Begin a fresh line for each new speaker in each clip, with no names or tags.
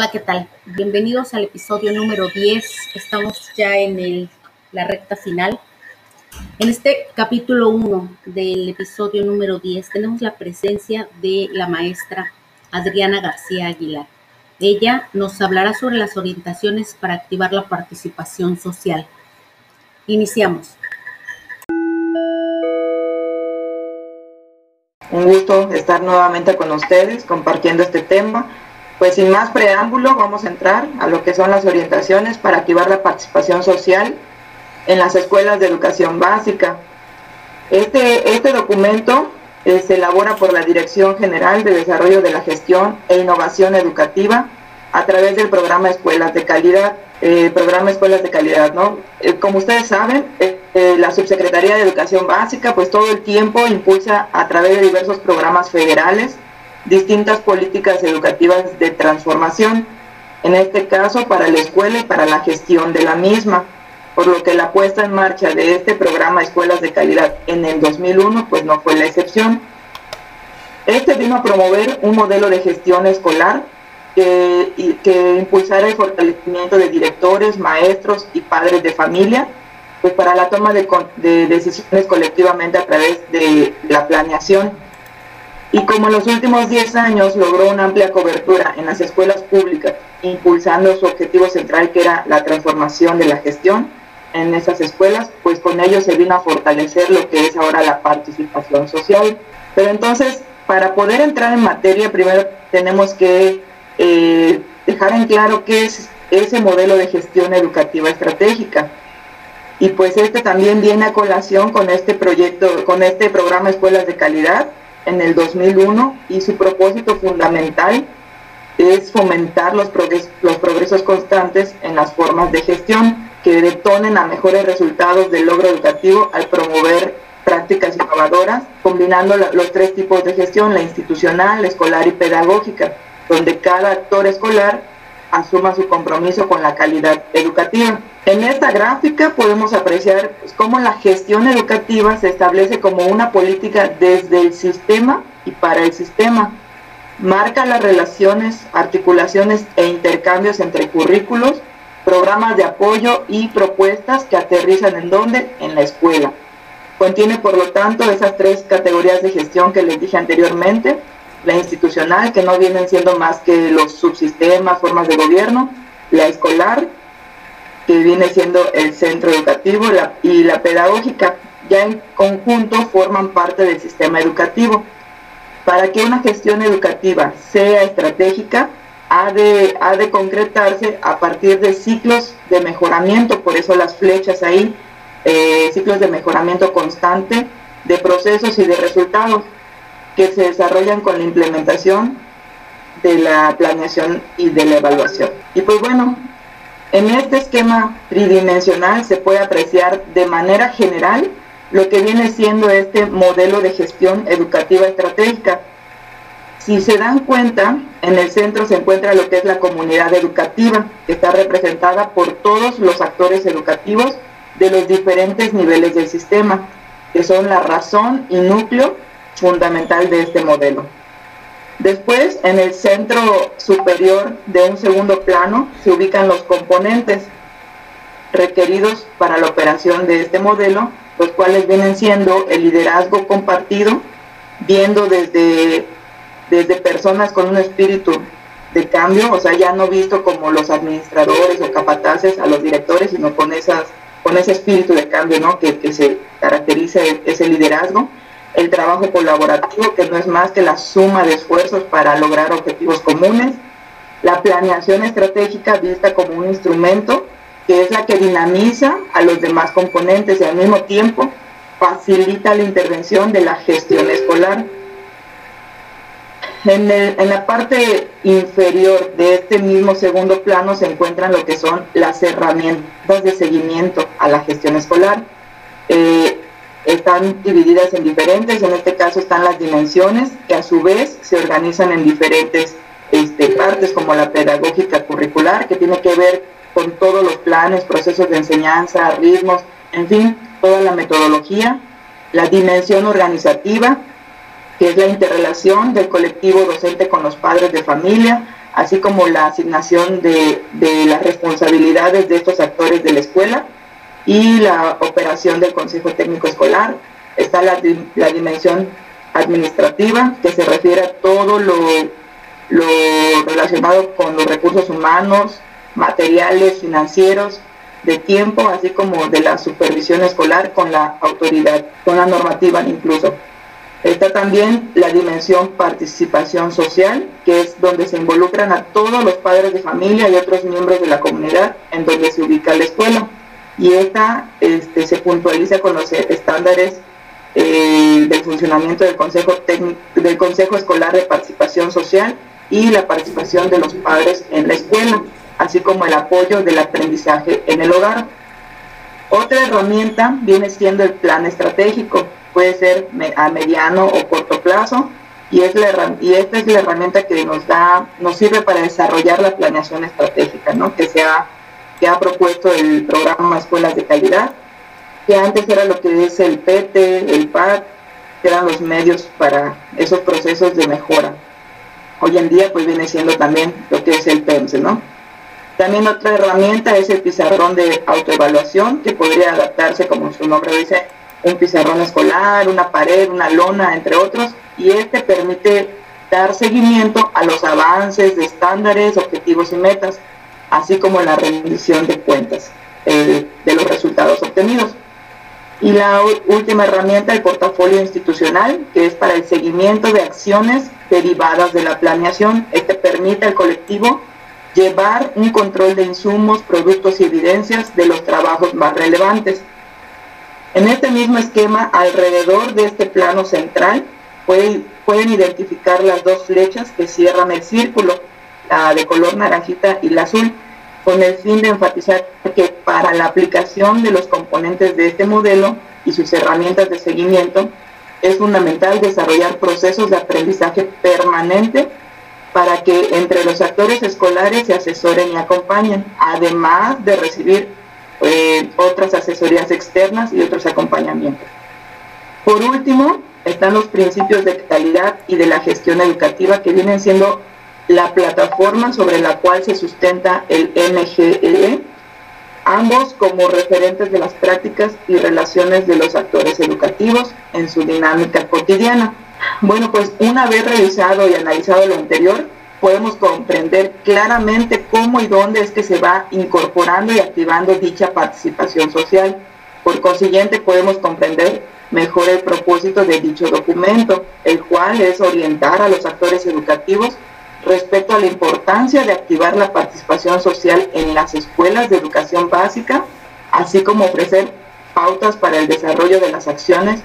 Hola, ¿qué tal? Bienvenidos al episodio número 10. Estamos ya en la recta final. En este capítulo 1 del episodio número 10 tenemos la presencia de la maestra Adriana García Aguilar. Ella nos hablará sobre las orientaciones para activar la participación social. Iniciamos.
Un gusto estar nuevamente con ustedes compartiendo este tema pues sin más preámbulo, vamos a entrar a lo que son las orientaciones para activar la participación social en las escuelas de educación básica. Este, este documento eh, se elabora por la Dirección General de Desarrollo de la Gestión e Innovación Educativa a través del programa Escuelas de Calidad. Eh, programa Escuelas de Calidad, ¿no? Eh, como ustedes saben, la Subsecretaría de Educación Básica, pues todo el tiempo impulsa a través de diversos programas federales distintas políticas educativas de transformación, en este caso para la escuela y para la gestión de la misma, por lo que la puesta en marcha de este programa Escuelas de Calidad en el 2001 pues no fue la excepción. Este vino a promover un modelo de gestión escolar que, que impulsara el fortalecimiento de directores, maestros y padres de familia, pues para la toma de, de decisiones colectivamente a través de la planeación y como en los últimos 10 años logró una amplia cobertura en las escuelas públicas, impulsando su objetivo central que era la transformación de la gestión en esas escuelas, pues con ello se vino a fortalecer lo que es ahora la participación social. Pero entonces, para poder entrar en materia, primero tenemos que eh, dejar en claro qué es ese modelo de gestión educativa estratégica. Y pues este también viene a colación con este proyecto, con este programa Escuelas de Calidad, en el 2001 y su propósito fundamental es fomentar los, progresos constantes en las formas de gestión que detonen a mejores resultados del logro educativo al promover prácticas innovadoras, combinando los tres tipos de gestión, la institucional, la escolar y pedagógica, donde cada actor escolar asuma su compromiso con la calidad educativa. En esta gráfica podemos apreciar pues, cómo la gestión educativa se establece como una política desde el sistema y para el sistema. Marca las relaciones, articulaciones e intercambios entre currículos, programas de apoyo y propuestas que aterrizan en dónde? En la escuela. Contiene, por lo tanto, esas tres categorías de gestión que les dije anteriormente, la institucional, que no vienen siendo más que los subsistemas, formas de gobierno, la escolar, que viene siendo el centro educativo, y la pedagógica, ya en conjunto forman parte del sistema educativo. Para que una gestión educativa sea estratégica, ha de, ha de concretarse a partir de ciclos de mejoramiento, por eso las flechas ahí, eh, ciclos de mejoramiento constante de procesos y de resultados que se desarrollan con la implementación de la planeación y de la evaluación. Y pues bueno, en este esquema tridimensional se puede apreciar de manera general lo que viene siendo este modelo de gestión educativa estratégica. Si se dan cuenta, en el centro se encuentra lo que es la comunidad educativa, que está representada por todos los actores educativos de los diferentes niveles del sistema, que son la razón y núcleo fundamental de este modelo. Después, en el centro superior de un segundo plano, se ubican los componentes requeridos para la operación de este modelo, los cuales vienen siendo el liderazgo compartido, viendo desde, desde personas con un espíritu de cambio, o sea, ya no visto como los administradores o capataces a los directores, sino con, esas, con ese espíritu de cambio ¿no? que, que se caracteriza ese liderazgo el trabajo colaborativo, que no es más que la suma de esfuerzos para lograr objetivos comunes, la planeación estratégica vista como un instrumento que es la que dinamiza a los demás componentes y al mismo tiempo facilita la intervención de la gestión escolar. En, en, la parte inferior de este mismo segundo plano se encuentran lo que son las herramientas de seguimiento a la gestión escolar. Eh, están divididas en diferentes, en este caso están las dimensiones, que a su vez se organizan en diferentes este, partes, como la pedagógica curricular, que tiene que ver con todos los planes, procesos de enseñanza, ritmos, en fin, toda la metodología, la dimensión organizativa, que es la interrelación del colectivo docente con los padres de familia, así como la asignación de, las responsabilidades de estos actores de la escuela y la operación del Consejo Técnico Escolar. Está la, dimensión administrativa, que se refiere a todo lo, lo relacionado con los recursos humanos, materiales, financieros, de tiempo, así como de la supervisión escolar con la autoridad, con la normativa incluso. Está también la dimensión participación social, que es donde se involucran a todos los padres de familia y otros miembros de la comunidad en donde se ubica la escuela. Y esta se puntualiza con los estándares eh, del funcionamiento del Consejo, del Consejo Escolar de Participación Social y la participación de los padres en la escuela, así como el apoyo del aprendizaje en el hogar. Otra herramienta viene siendo el plan estratégico, puede ser a mediano o corto plazo y, es la, y esta es la herramienta que nos da, nos sirve para desarrollar la planeación estratégica, ¿no? que, se ha, que ha propuesto el programa Escuelas de Calidad, que antes era lo que es el PT, el PAC, que eran los medios para esos procesos de mejora. Hoy en día pues viene siendo también lo que es el PEMS, ¿no? También otra herramienta es el pizarrón de autoevaluación, que podría adaptarse, como su nombre dice, un pizarrón escolar, una pared, una lona, entre otros, y este permite dar seguimiento a los avances de estándares, objetivos y metas, así como la rendición de cuentas eh, de los resultados obtenidos. Y la última herramienta, el portafolio institucional, que es para el seguimiento de acciones derivadas de la planeación. Este permite al colectivo llevar un control de insumos, productos y evidencias de los trabajos más relevantes en este mismo esquema, alrededor de este plano central, pueden, pueden identificar las dos flechas que cierran el círculo, de color naranjita y la azul, con el fin de enfatizar que para la aplicación de los componentes de este modelo y sus herramientas de seguimiento, es fundamental desarrollar procesos de aprendizaje permanente para que entre los actores escolares se asesoren y acompañen, además de recibir eh, otras asesorías externas y otros acompañamientos. Por último, están los principios de calidad y de la gestión educativa que vienen siendo la plataforma sobre la cual se sustenta el MGE, ambos como referentes de las prácticas y relaciones de los actores educativos en su dinámica cotidiana. Bueno, pues una vez revisado y analizado lo anterior, podemos comprender claramente cómo y dónde es que se va incorporando y activando dicha participación social. Por consiguiente, podemos comprender mejor el propósito de dicho documento, el cual es orientar a los actores educativos respecto a la importancia de activar la participación social en las escuelas de educación básica, así como ofrecer pautas para el desarrollo de las acciones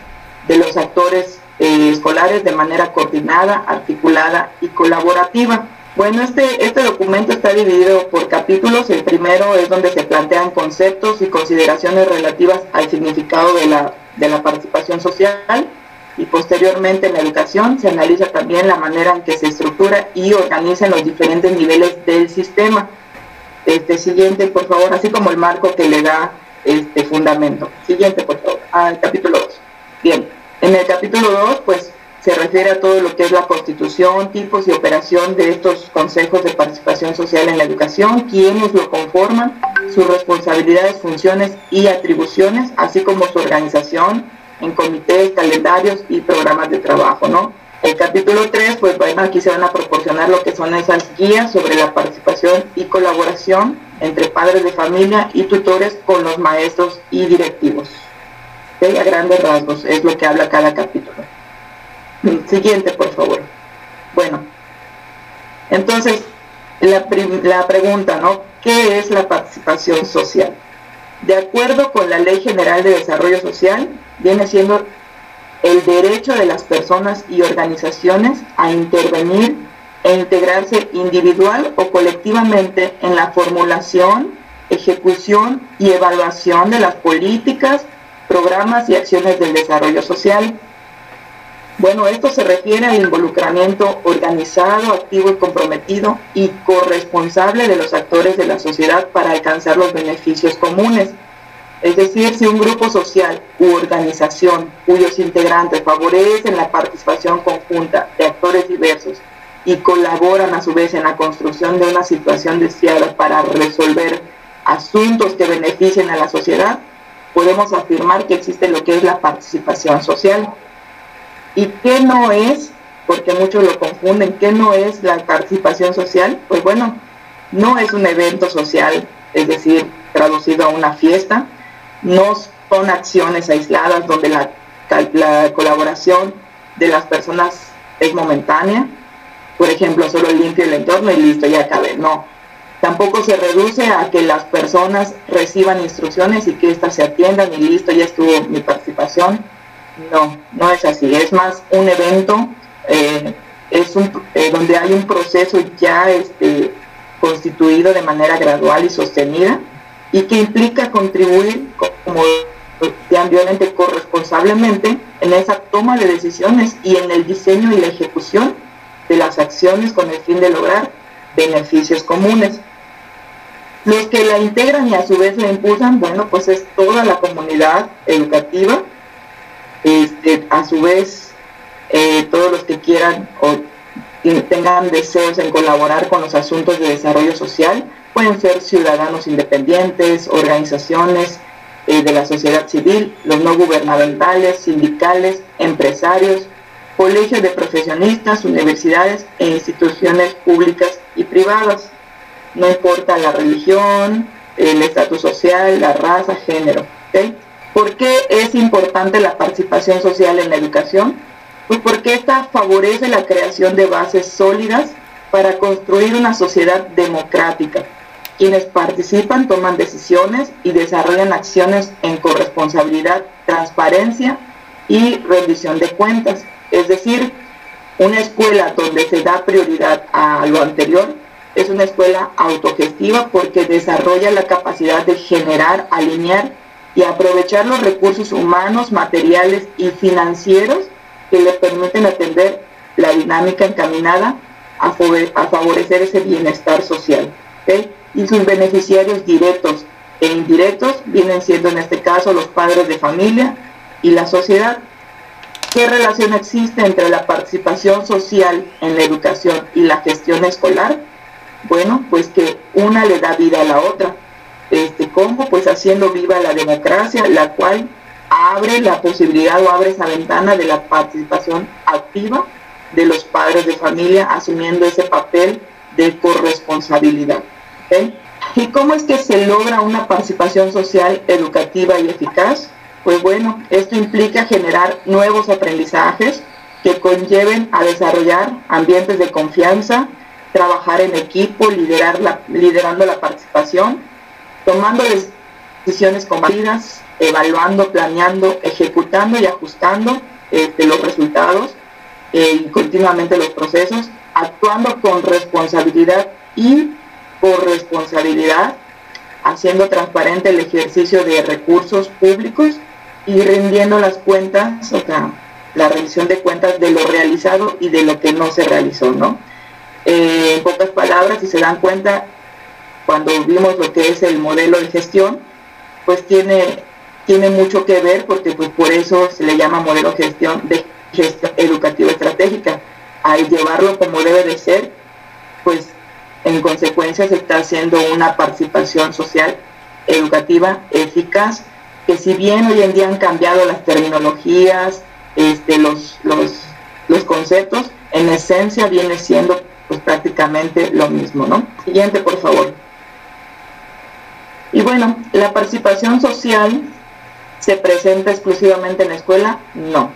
de los actores eh, escolares de manera coordinada, articulada y colaborativa. Bueno, este, este documento está dividido por capítulos. El primero es donde se plantean conceptos y consideraciones relativas al significado de la, de la participación social y posteriormente en educación se analiza también la manera en que se estructura y organiza en los diferentes niveles del sistema. Este siguiente, por favor, así como el marco que le da este fundamento. Siguiente, por favor, al capítulo 2. Bien. En el capítulo 2, pues se refiere a todo lo que es la constitución, tipos y operación de estos consejos de participación social en la educación, quiénes lo conforman, sus responsabilidades, funciones y atribuciones, así como su organización en comités, calendarios y programas de trabajo, ¿no? El capítulo 3, pues bueno, aquí se van a proporcionar lo que son esas guías sobre la participación y colaboración entre padres de familia y tutores con los maestros y directivos a grandes rasgos es lo que habla cada capítulo. Siguiente, por favor. Bueno, entonces, la, la pregunta, ¿no? ¿Qué es la participación social? De acuerdo con la Ley General de Desarrollo Social, viene siendo el derecho de las personas y organizaciones a intervenir e integrarse individual o colectivamente en la formulación, ejecución y evaluación de las políticas, programas y acciones del desarrollo social. Bueno, esto se refiere al involucramiento organizado, activo y comprometido y corresponsable de los actores de la sociedad para alcanzar los beneficios comunes. Es decir, si un grupo social u organización cuyos integrantes favorecen la participación conjunta de actores diversos y colaboran a su vez en la construcción de una situación deseada para resolver asuntos que beneficien a la sociedad, podemos afirmar que existe lo que es la participación social. ¿Y qué no es? Porque muchos lo confunden. ¿Qué no es la participación social? Pues bueno, no es un evento social, es decir, traducido a una fiesta, no son acciones aisladas donde la, la colaboración de las personas es momentánea, por ejemplo, solo limpio el entorno y listo, ya cabe. No. Tampoco se reduce a que las personas reciban instrucciones y que éstas se atiendan y listo, ya estuvo mi participación. No, no es así. Es más un evento, eh, es un, eh, donde hay un proceso ya este, constituido de manera gradual y sostenida y que implica contribuir como ambiente corresponsablemente en esa toma de decisiones y en el diseño y la ejecución de las acciones con el fin de lograr beneficios comunes. Los que la integran y a su vez la impulsan, bueno, pues es toda la comunidad educativa, este, a su vez eh, todos los que quieran o tengan deseos en colaborar con los asuntos de desarrollo social, pueden ser ciudadanos independientes, organizaciones eh, de la sociedad civil, los no gubernamentales, sindicales, empresarios, colegios de profesionistas, universidades e instituciones públicas y privadas. No importa la religión, el estatus social, la raza, género. ¿Por qué es importante la participación social en la educación? Pues porque esta favorece la creación de bases sólidas para construir una sociedad democrática. Quienes participan toman decisiones y desarrollan acciones en corresponsabilidad, transparencia y rendición de cuentas es decir, una escuela donde se da prioridad a lo anterior es una escuela autogestiva porque desarrolla la capacidad de generar, alinear y aprovechar los recursos humanos, materiales y financieros que le permiten atender la dinámica encaminada a, favorecer ese bienestar social. Y sus beneficiarios directos e indirectos vienen siendo en este caso los padres de familia y la sociedad ¿Qué relación existe entre la participación social en la educación y la gestión escolar? Bueno, pues que una le da vida a la otra. ¿Cómo? Pues haciendo viva la democracia, la cual abre la posibilidad o abre esa ventana de la participación activa de los padres de familia asumiendo ese papel de corresponsabilidad. ¿Y cómo es que se logra una participación social educativa y eficaz? Pues bueno, esto implica generar nuevos aprendizajes que conlleven a desarrollar ambientes de confianza, trabajar en equipo, liderando la participación, tomando decisiones compartidas, evaluando, planeando, ejecutando y ajustando este, los resultados eh, y continuamente los procesos, actuando con responsabilidad y corresponsabilidad, haciendo transparente el ejercicio de recursos públicos y rindiendo las cuentas, o sea, la rendición de cuentas de lo realizado y de lo que no se realizó, ¿no? Eh, en pocas palabras, si se dan cuenta, cuando vimos lo que es el modelo de gestión, pues tiene, tiene mucho que ver, porque pues por eso se le llama modelo de gestión de gestión educativa estratégica. Al llevarlo como debe de ser, pues en consecuencia se está haciendo una participación social educativa eficaz que si bien hoy en día han cambiado las terminologías, este, los, los, conceptos, en esencia viene siendo pues prácticamente lo mismo, ¿no? Siguiente, por favor. Y bueno, ¿la participación social se presenta exclusivamente en la escuela? No.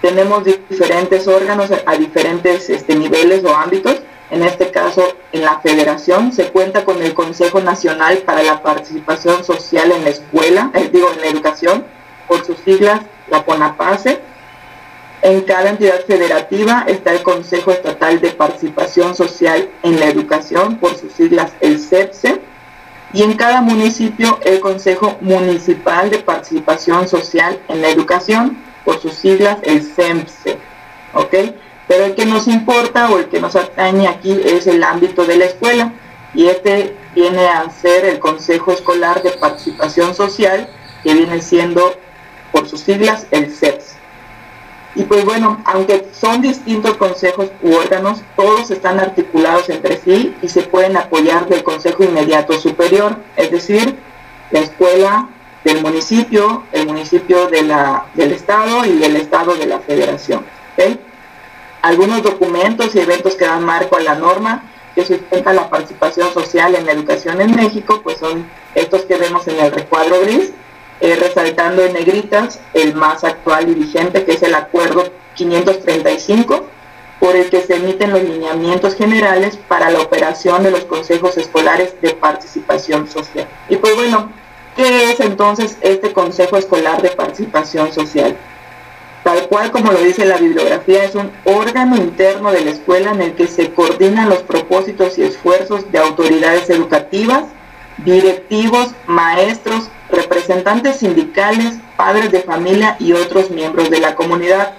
Tenemos diferentes órganos a diferentes este, niveles o ámbitos en este caso en la federación, se cuenta con el Consejo Nacional para la Participación Social en la Escuela, eh, digo en la educación, por sus siglas, la CONAPACE. En cada entidad federativa está el Consejo Estatal de Participación Social en la Educación, por sus siglas el CEPSE. Y en cada municipio el Consejo Municipal de Participación Social en la Educación, por sus siglas el CEMPSE. ¿Ok? pero el que nos importa o el que nos atañe aquí es el ámbito de la escuela y este viene a ser el Consejo Escolar de Participación Social, que viene siendo por sus siglas el CEPS. Y pues bueno, aunque son distintos consejos u órganos, todos están articulados entre sí y se pueden apoyar del consejo inmediato superior, es decir, la escuela del municipio, el municipio de la, del estado y el estado de la federación. Algunos documentos y eventos que dan marco a la norma que sustenta la participación social en la educación en México, pues son estos que vemos en el recuadro gris, eh, resaltando en negritas el más actual y vigente, que es el Acuerdo 535, por el que se emiten los lineamientos generales para la operación de los consejos escolares de participación social. Y pues bueno, ¿qué es entonces este Consejo Escolar de Participación Social? Tal cual como lo dice la bibliografía, es un órgano interno de la escuela en el que se coordinan los propósitos y esfuerzos de autoridades educativas, directivos, maestros, representantes sindicales, padres de familia y otros miembros de la comunidad.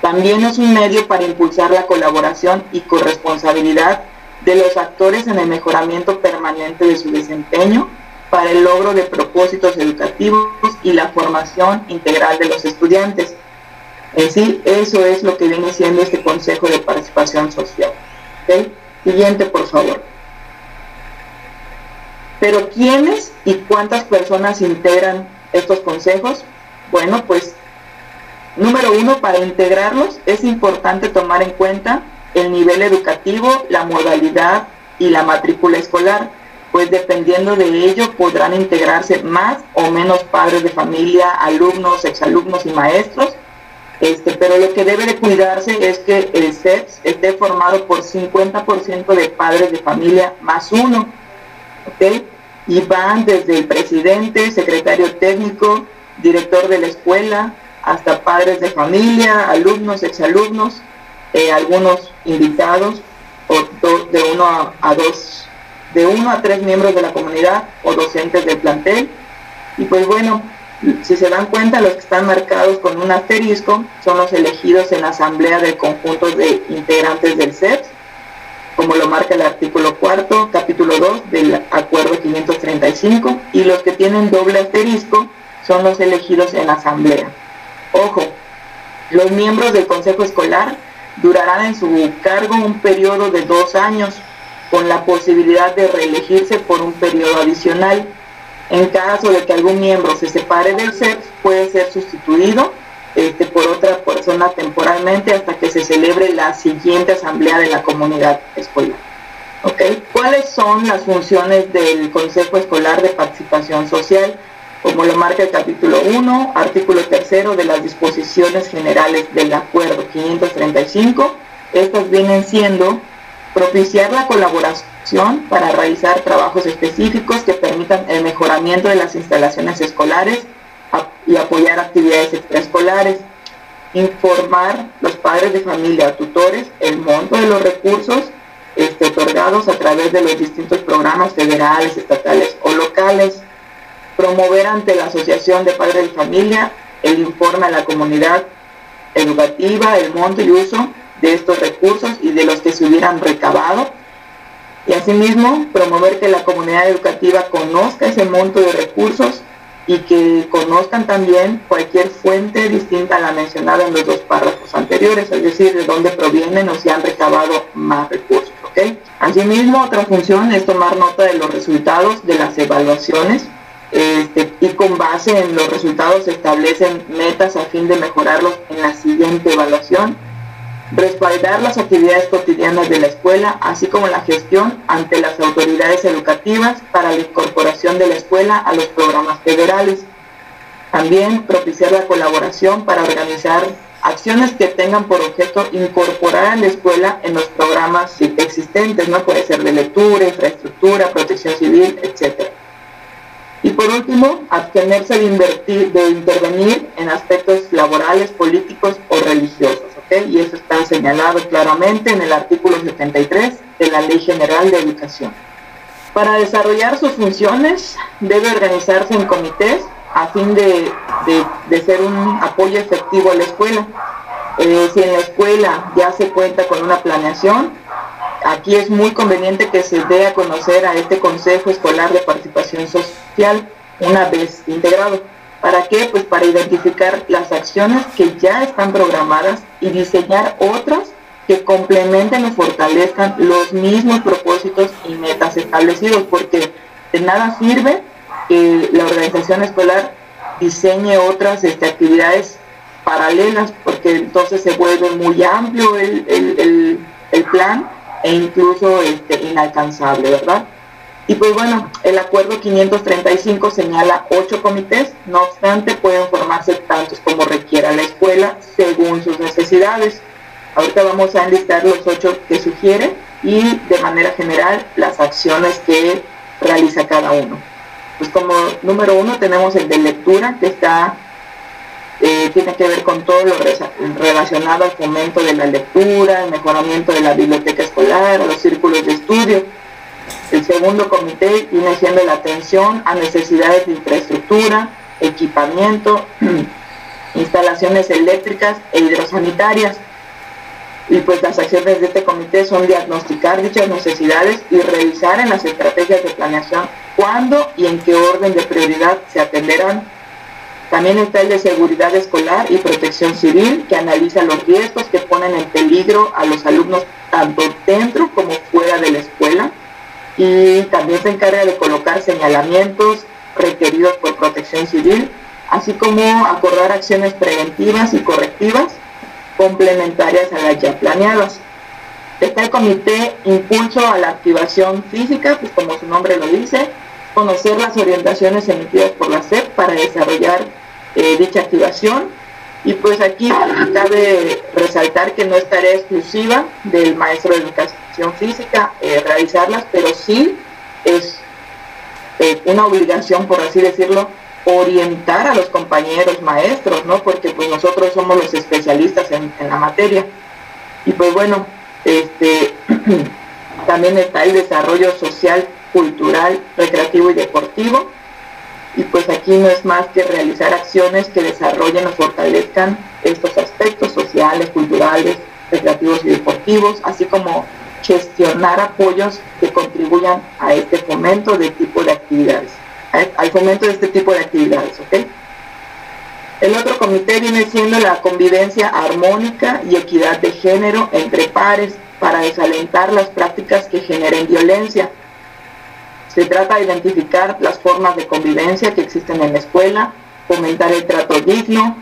También es un medio para impulsar la colaboración y corresponsabilidad de los actores en el mejoramiento permanente de su desempeño para el logro de propósitos educativos y la formación integral de los estudiantes. En sí, eso es lo que viene siendo este Consejo de Participación Social. Siguiente, por favor. Pero ¿quiénes y cuántas personas integran estos consejos? Bueno, pues número uno, para integrarlos es importante tomar en cuenta el nivel educativo, la modalidad y la matrícula escolar, pues dependiendo de ello podrán integrarse más o menos padres de familia, alumnos, exalumnos y maestros. Este, pero lo que debe de cuidarse es que el SEPS esté formado por 50% de padres de familia más uno. ¿okay? Y van desde el presidente, secretario técnico, director de la escuela, hasta padres de familia, alumnos, exalumnos, eh, algunos invitados, o de uno a, dos, de uno a tres miembros de la comunidad o docentes del plantel. Y pues bueno, si se dan cuenta, los que están marcados con un asterisco son los elegidos en la asamblea del conjunto de integrantes del CEPS como lo marca el artículo cuarto, capítulo 2 del acuerdo 535, y los que tienen doble asterisco son los elegidos en asamblea. Ojo, los miembros del consejo escolar durarán en su cargo un periodo de dos años, con la posibilidad de reelegirse por un periodo adicional. En caso de que algún miembro se separe del CEPS, puede ser sustituido este, por otra persona temporalmente hasta que se celebre la siguiente asamblea de la comunidad escolar. ¿Okay? ¿Cuáles son las funciones del Consejo Escolar de Participación Social? Como lo marca el capítulo 1, artículo 3 de las disposiciones generales del Acuerdo 535, estas vienen siendo propiciar la colaboración para realizar trabajos específicos que permitan el mejoramiento de las instalaciones escolares, y apoyar actividades extraescolares, informar los padres de familia tutores el monto de los recursos este, otorgados a través de los distintos programas federales, estatales o locales, promover ante la Asociación de Padres de Familia el informe a la comunidad educativa, el monto y uso de estos recursos y de los que se hubieran recabado, y asimismo promover que la comunidad educativa conozca ese monto de recursos y que conozcan también cualquier fuente distinta a la mencionada en los dos párrafos anteriores, es decir, de dónde provienen o si han recabado más recursos. ¿okay? Asimismo, otra función es tomar nota de los resultados de las evaluaciones este, y con base en los resultados se establecen metas a fin de mejorarlos en la siguiente evaluación respaldar las actividades cotidianas de la escuela, así como la gestión ante las autoridades educativas para la incorporación de la escuela a los programas federales. También propiciar la colaboración para organizar acciones que tengan por objeto incorporar a la escuela en los programas existentes, no puede ser de lectura, infraestructura, protección civil, etc. Y por último, abstenerse de, invertir, de intervenir en aspectos laborales, políticos o religiosos y eso está señalado claramente en el artículo 73 de la Ley General de Educación. Para desarrollar sus funciones debe organizarse en comités a fin de, ser un apoyo efectivo a la escuela. Eh, si en la escuela ya se cuenta con una planeación, aquí es muy conveniente que se dé a conocer a este Consejo Escolar de Participación Social una vez integrado ¿Para qué? Pues para identificar las acciones que ya están programadas y diseñar otras que complementen o fortalezcan los mismos propósitos y metas establecidos, porque de nada sirve que la organización escolar diseñe otras este, actividades paralelas, porque entonces se vuelve muy amplio el, plan e incluso este, inalcanzable, ¿verdad? Y pues bueno, el acuerdo 535 señala ocho comités, no obstante pueden formarse tantos como requiera la escuela según sus necesidades. Ahorita vamos a enlistar los ocho que sugiere y de manera general las acciones que realiza cada uno. Pues como número uno tenemos el de lectura que está eh, tiene que ver con todo lo relacionado al fomento de la lectura, el mejoramiento de la biblioteca escolar, los círculos de estudio el segundo comité viene siendo la atención a necesidades de infraestructura, equipamiento, instalaciones eléctricas e hidrosanitarias. Y pues las acciones de este comité son diagnosticar dichas necesidades y revisar en las estrategias de planeación cuándo y en qué orden de prioridad se atenderán. También está el de seguridad escolar y protección civil, que analiza los riesgos que ponen en peligro a los alumnos tanto dentro como fuera de la escuela y también se encarga de colocar señalamientos requeridos por protección civil, así como acordar acciones preventivas y correctivas complementarias a las ya planeadas. Está el comité Impulso a la Activación Física, pues como su nombre lo dice, conocer las orientaciones emitidas por la SEP para desarrollar eh, dicha activación. Y pues aquí cabe resaltar que no es tarea exclusiva del maestro de educación física, eh, realizarlas, pero sí es eh, una obligación, por así decirlo, orientar a los compañeros maestros, ¿no? Porque pues nosotros somos los especialistas en, la materia. Y pues bueno, este también está el desarrollo social, cultural, recreativo y deportivo. Y pues aquí no es más que realizar acciones que desarrollen o fortalezcan estos aspectos sociales, culturales, recreativos y deportivos, así como gestionar apoyos que contribuyan a este fomento de tipo de actividades, al fomento de este tipo de actividades. El otro comité viene siendo la convivencia armónica y equidad de género entre pares para desalentar las prácticas que generen violencia. Se trata de identificar las formas de convivencia que existen en la escuela, fomentar el trato digno,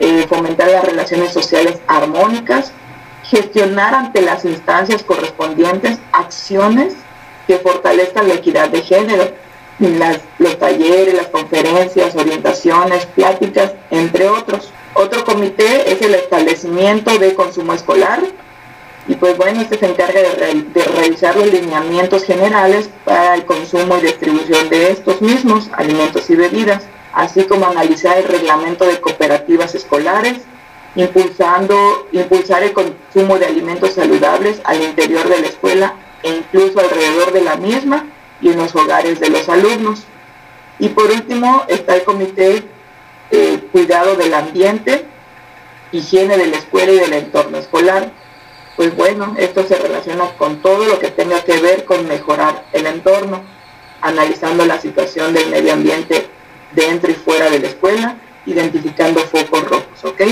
eh, fomentar las relaciones sociales armónicas gestionar ante las instancias correspondientes acciones que fortalezcan la equidad de género, los talleres, las conferencias, orientaciones, pláticas, entre otros. Otro comité es el establecimiento de consumo escolar y pues bueno, este se encarga de, realizar los lineamientos generales para el consumo y distribución de estos mismos alimentos y bebidas, así como analizar el reglamento de cooperativas escolares, impulsando, impulsar el consumo de alimentos saludables al interior de la escuela e incluso alrededor de la misma y en los hogares de los alumnos. Y por último está el comité eh, cuidado del ambiente, higiene de la escuela y del entorno escolar. Pues bueno, esto se relaciona con todo lo que tenga que ver con mejorar el entorno, analizando la situación del medio ambiente dentro y fuera de la escuela, identificando focos rojos, ¿ok?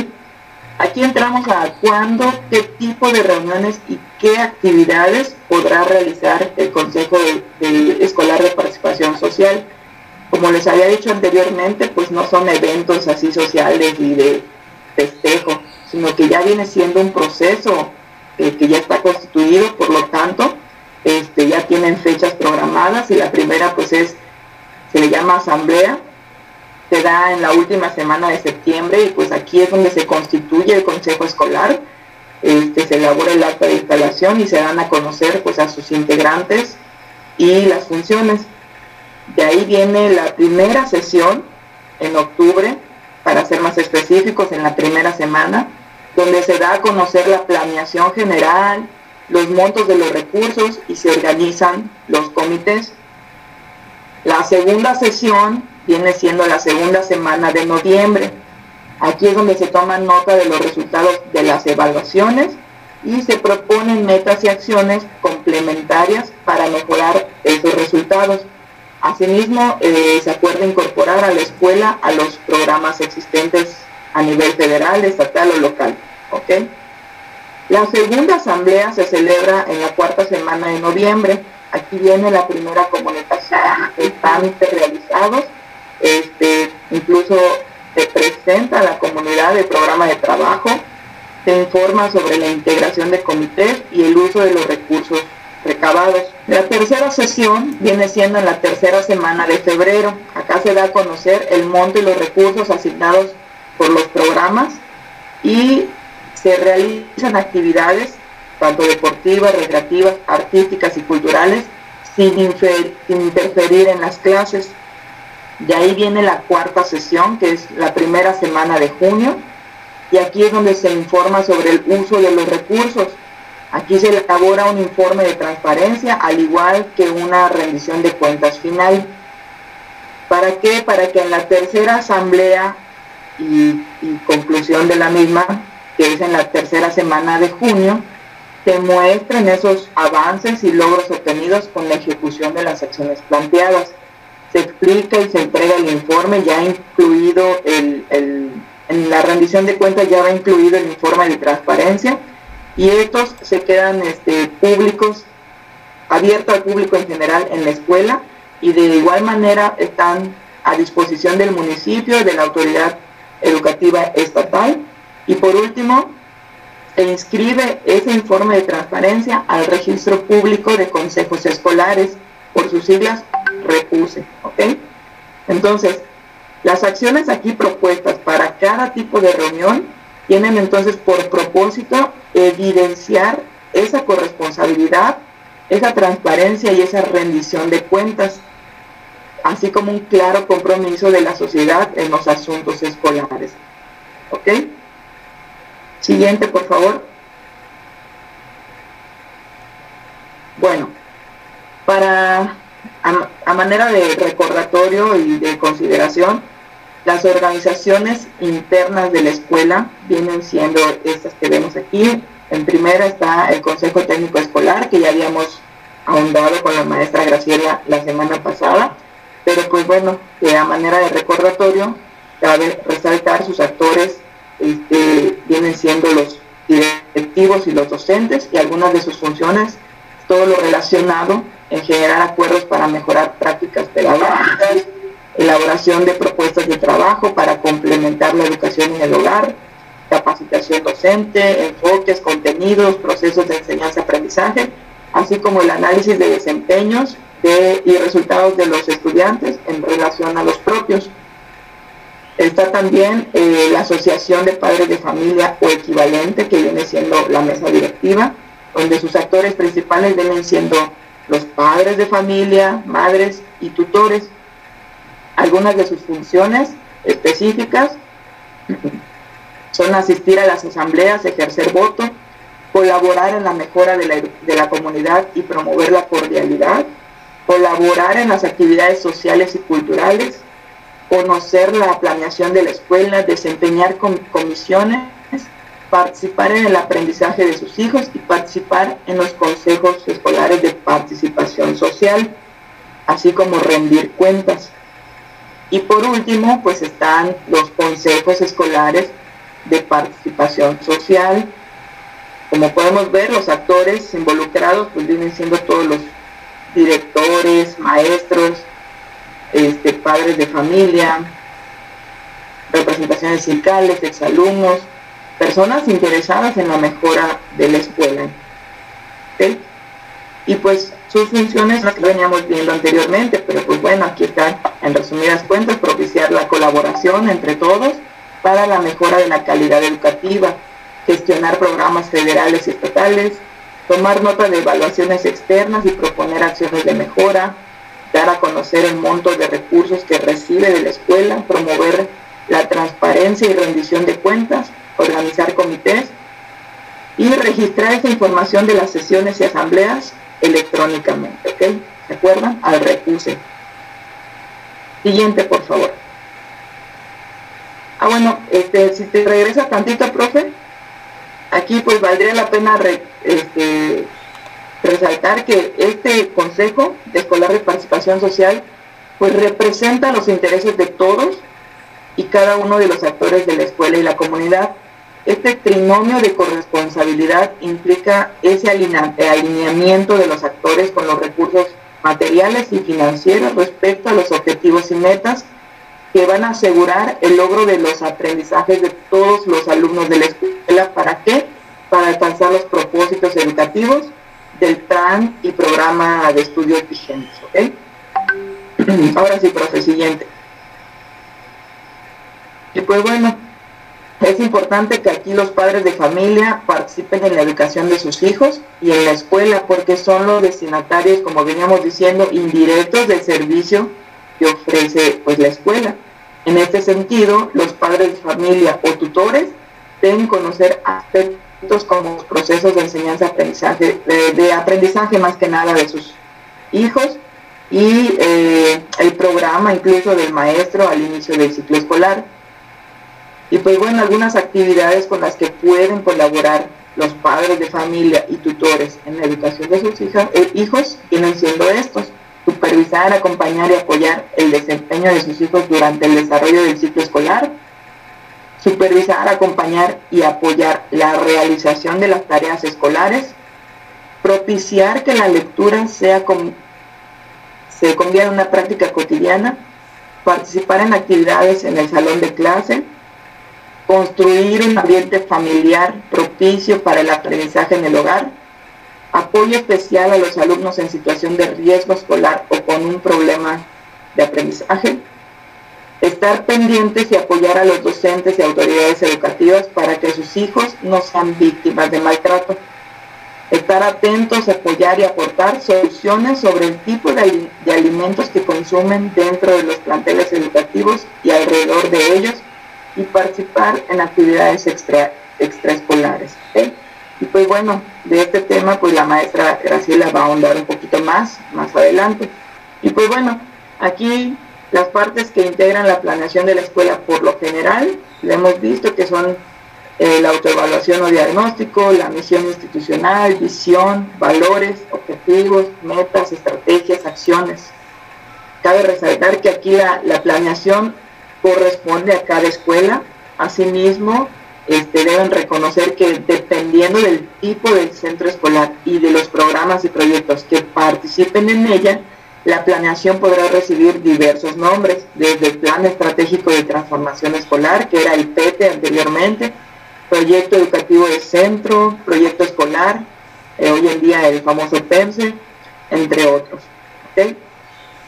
Aquí entramos a cuándo, qué tipo de reuniones y qué actividades podrá realizar el Consejo Escolar de Participación Social. Como les había dicho anteriormente, pues no son eventos así sociales y de festejo, sino que ya viene siendo un proceso que ya está constituido, por lo tanto, este, ya tienen fechas programadas y la primera pues es, se le llama asamblea, se da en la última semana de septiembre y pues aquí es donde se constituye el consejo escolar, este, se elabora el acta de instalación y se dan a conocer pues a sus integrantes y las funciones. De ahí viene la primera sesión en octubre, para ser más específicos, en la primera semana, donde se da a conocer la planeación general, los montos de los recursos y se organizan los comités. La segunda sesión viene siendo la segunda semana de noviembre. Aquí es donde se toma nota de los resultados de las evaluaciones y se proponen metas y acciones complementarias para mejorar esos resultados. Asimismo, eh, se acuerda incorporar a la escuela a los programas existentes a nivel federal, estatal o local. ¿ok? La segunda asamblea se celebra en la cuarta semana de noviembre. Aquí viene la primera comunicación, el trámite realizados, este, incluso se presenta a la comunidad el programa de trabajo, se informa sobre la integración de comités y el uso de los recursos recabados. La tercera sesión viene siendo en la tercera semana de febrero. Acá se da a conocer el monto y los recursos asignados por los programas y se realizan actividades tanto deportivas, recreativas, artísticas y culturales sin, interferir en las clases. De ahí viene la cuarta sesión, que es la primera semana de junio, y aquí es donde se informa sobre el uso de los recursos. Aquí se elabora un informe de transparencia, al igual que una rendición de cuentas final. ¿Para qué? Para que en la tercera asamblea y, conclusión de la misma que es en la tercera semana de junio, se muestren esos avances y logros obtenidos con la ejecución de las acciones planteadas. Se explica y se entrega el informe, ya incluido el, en la rendición de cuentas ya va incluido el informe de transparencia y estos se quedan este, públicos, abiertos al público en general en la escuela y de igual manera están a disposición del municipio, de la autoridad educativa estatal y por último, se inscribe ese informe de transparencia al registro público de consejos escolares, por sus siglas REPUSE. Entonces, las acciones aquí propuestas para cada tipo de reunión tienen entonces por propósito evidenciar esa corresponsabilidad, esa transparencia y esa rendición de cuentas, así como un claro compromiso de la sociedad en los asuntos escolares. ¿Ok? Siguiente, por favor. Bueno, para a, manera de recordatorio y de consideración, las organizaciones internas de la escuela vienen siendo estas que vemos aquí. En primera está el Consejo Técnico Escolar, que ya habíamos ahondado con la maestra Graciela la semana pasada, pero pues bueno, que a manera de recordatorio, cabe resaltar sus actores este, vienen siendo los directivos y los docentes y algunas de sus funciones, todo lo relacionado en generar acuerdos para mejorar prácticas pedagógicas, elaboración de propuestas de trabajo para complementar la educación en el hogar, capacitación docente, enfoques, contenidos, procesos de enseñanza-aprendizaje, así como el análisis de desempeños y resultados de los estudiantes en relación a los propios. Está también eh, la Asociación de Padres de Familia o equivalente, que viene siendo la mesa directiva, donde sus actores principales vienen siendo los padres de familia, madres y tutores. Algunas de sus funciones específicas son asistir a las asambleas, ejercer voto, colaborar en la mejora de la, de la comunidad y promover la cordialidad, colaborar en las actividades sociales y culturales, conocer la planeación de la escuela, desempeñar comisiones, participar en el aprendizaje de sus hijos y participar en los consejos escolares de participación social, así como rendir cuentas. Y por último, pues están los consejos escolares de participación social. Como podemos ver, los actores involucrados pues vienen siendo todos los directores, maestros, este, padres de familia, representaciones sindicales, exalumnos, personas interesadas en la mejora de la escuela. Y pues sus funciones las veníamos viendo anteriormente, pero pues bueno, aquí están en resumidas cuentas, propiciar la colaboración entre todos para la mejora de la calidad educativa, gestionar programas federales y estatales, tomar nota de evaluaciones externas y proponer acciones de mejora, dar a conocer el monto de recursos que recibe de la escuela, promover la transparencia y rendición de cuentas, organizar comités y registrar esa información de las sesiones y asambleas electrónicamente, ¿ok? ¿Se acuerdan? Al recuse. Siguiente, por favor. Ah, bueno, este, si te regresa tantito, profe, aquí pues valdría la pena este, resaltar que este Consejo Escolar de Participación Social pues representa los intereses de todos y cada uno de los actores de la escuela y la comunidad. Este trinomio de corresponsabilidad implica ese alineamiento de los actores con los recursos materiales y financieros respecto a los objetivos y metas que van a asegurar el logro de los aprendizajes de todos los alumnos de la escuela. ¿Para qué? Para alcanzar los propósitos educativos del plan y programa de estudios vigentes. ¿ok? Ahora sí, profe, siguiente. Y pues bueno, es importante que aquí los padres de familia participen en la educación de sus hijos y en la escuela porque son los destinatarios, como veníamos diciendo, indirectos del servicio que ofrece pues la escuela. En este sentido, los padres de familia o tutores deben conocer aspectos como los procesos de enseñanza-aprendizaje, de, aprendizaje más que nada de sus hijos y eh, el programa incluso del maestro al inicio del ciclo escolar. Y pues bueno, algunas actividades con las que pueden colaborar los padres de familia y tutores en la educación de sus hijas, eh, hijos vienen siendo estos supervisar, acompañar y apoyar el desempeño de sus hijos durante el desarrollo del ciclo escolar, supervisar, acompañar y apoyar la realización de las tareas escolares, propiciar que la lectura sea se convierta en una práctica cotidiana, participar en actividades en el salón de clase, construir un ambiente familiar propicio para el aprendizaje en el hogar, apoyo especial a los alumnos en situación de riesgo escolar o con un problema de aprendizaje, estar pendientes y apoyar a los docentes y autoridades educativas para que sus hijos no sean víctimas de maltrato, estar atentos, apoyar y aportar soluciones sobre el tipo de, alimentos que consumen dentro de los planteles educativos y alrededor de ellos y participar en actividades extra, extraescolares. Y pues bueno, de este tema pues la maestra Graciela va a ahondar un poquito más, más adelante. Y pues bueno, aquí las partes que integran la planeación de la escuela por lo general, le hemos visto que son eh, la autoevaluación o diagnóstico, la misión institucional, visión, valores, objetivos, metas, estrategias, acciones. Cabe resaltar que aquí la, la planeación corresponde a cada escuela. Asimismo, este, deben reconocer que dependiendo del tipo del centro escolar y de los programas y proyectos que participen en ella, la planeación podrá recibir diversos nombres, desde el Plan Estratégico de Transformación Escolar, que era el PETE anteriormente, Proyecto Educativo de Centro, Proyecto Escolar, eh, hoy en día el famoso PEMSE, entre otros.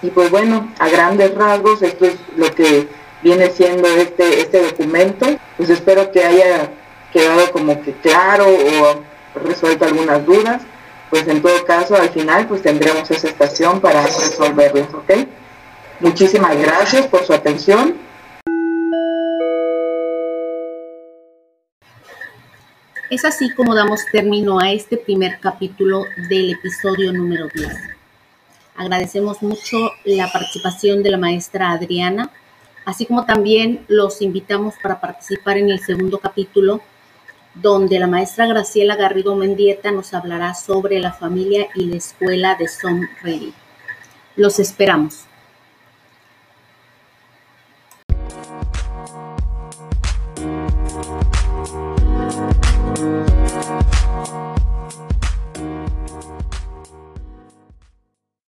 Y pues bueno, a grandes rasgos, esto es lo que viene siendo este, este documento. Pues espero que haya quedado como que claro o resuelto algunas dudas. Pues en todo caso, al final, pues tendremos esa estación para resolverlas, ¿ok? Muchísimas gracias por su atención.
Es así como damos término a este primer capítulo del episodio número 10. Agradecemos mucho la participación de la maestra Adriana así como también los invitamos para participar en el segundo capítulo, donde la maestra Graciela Garrido Mendieta nos hablará sobre la familia y la escuela de Som Ready. Los esperamos.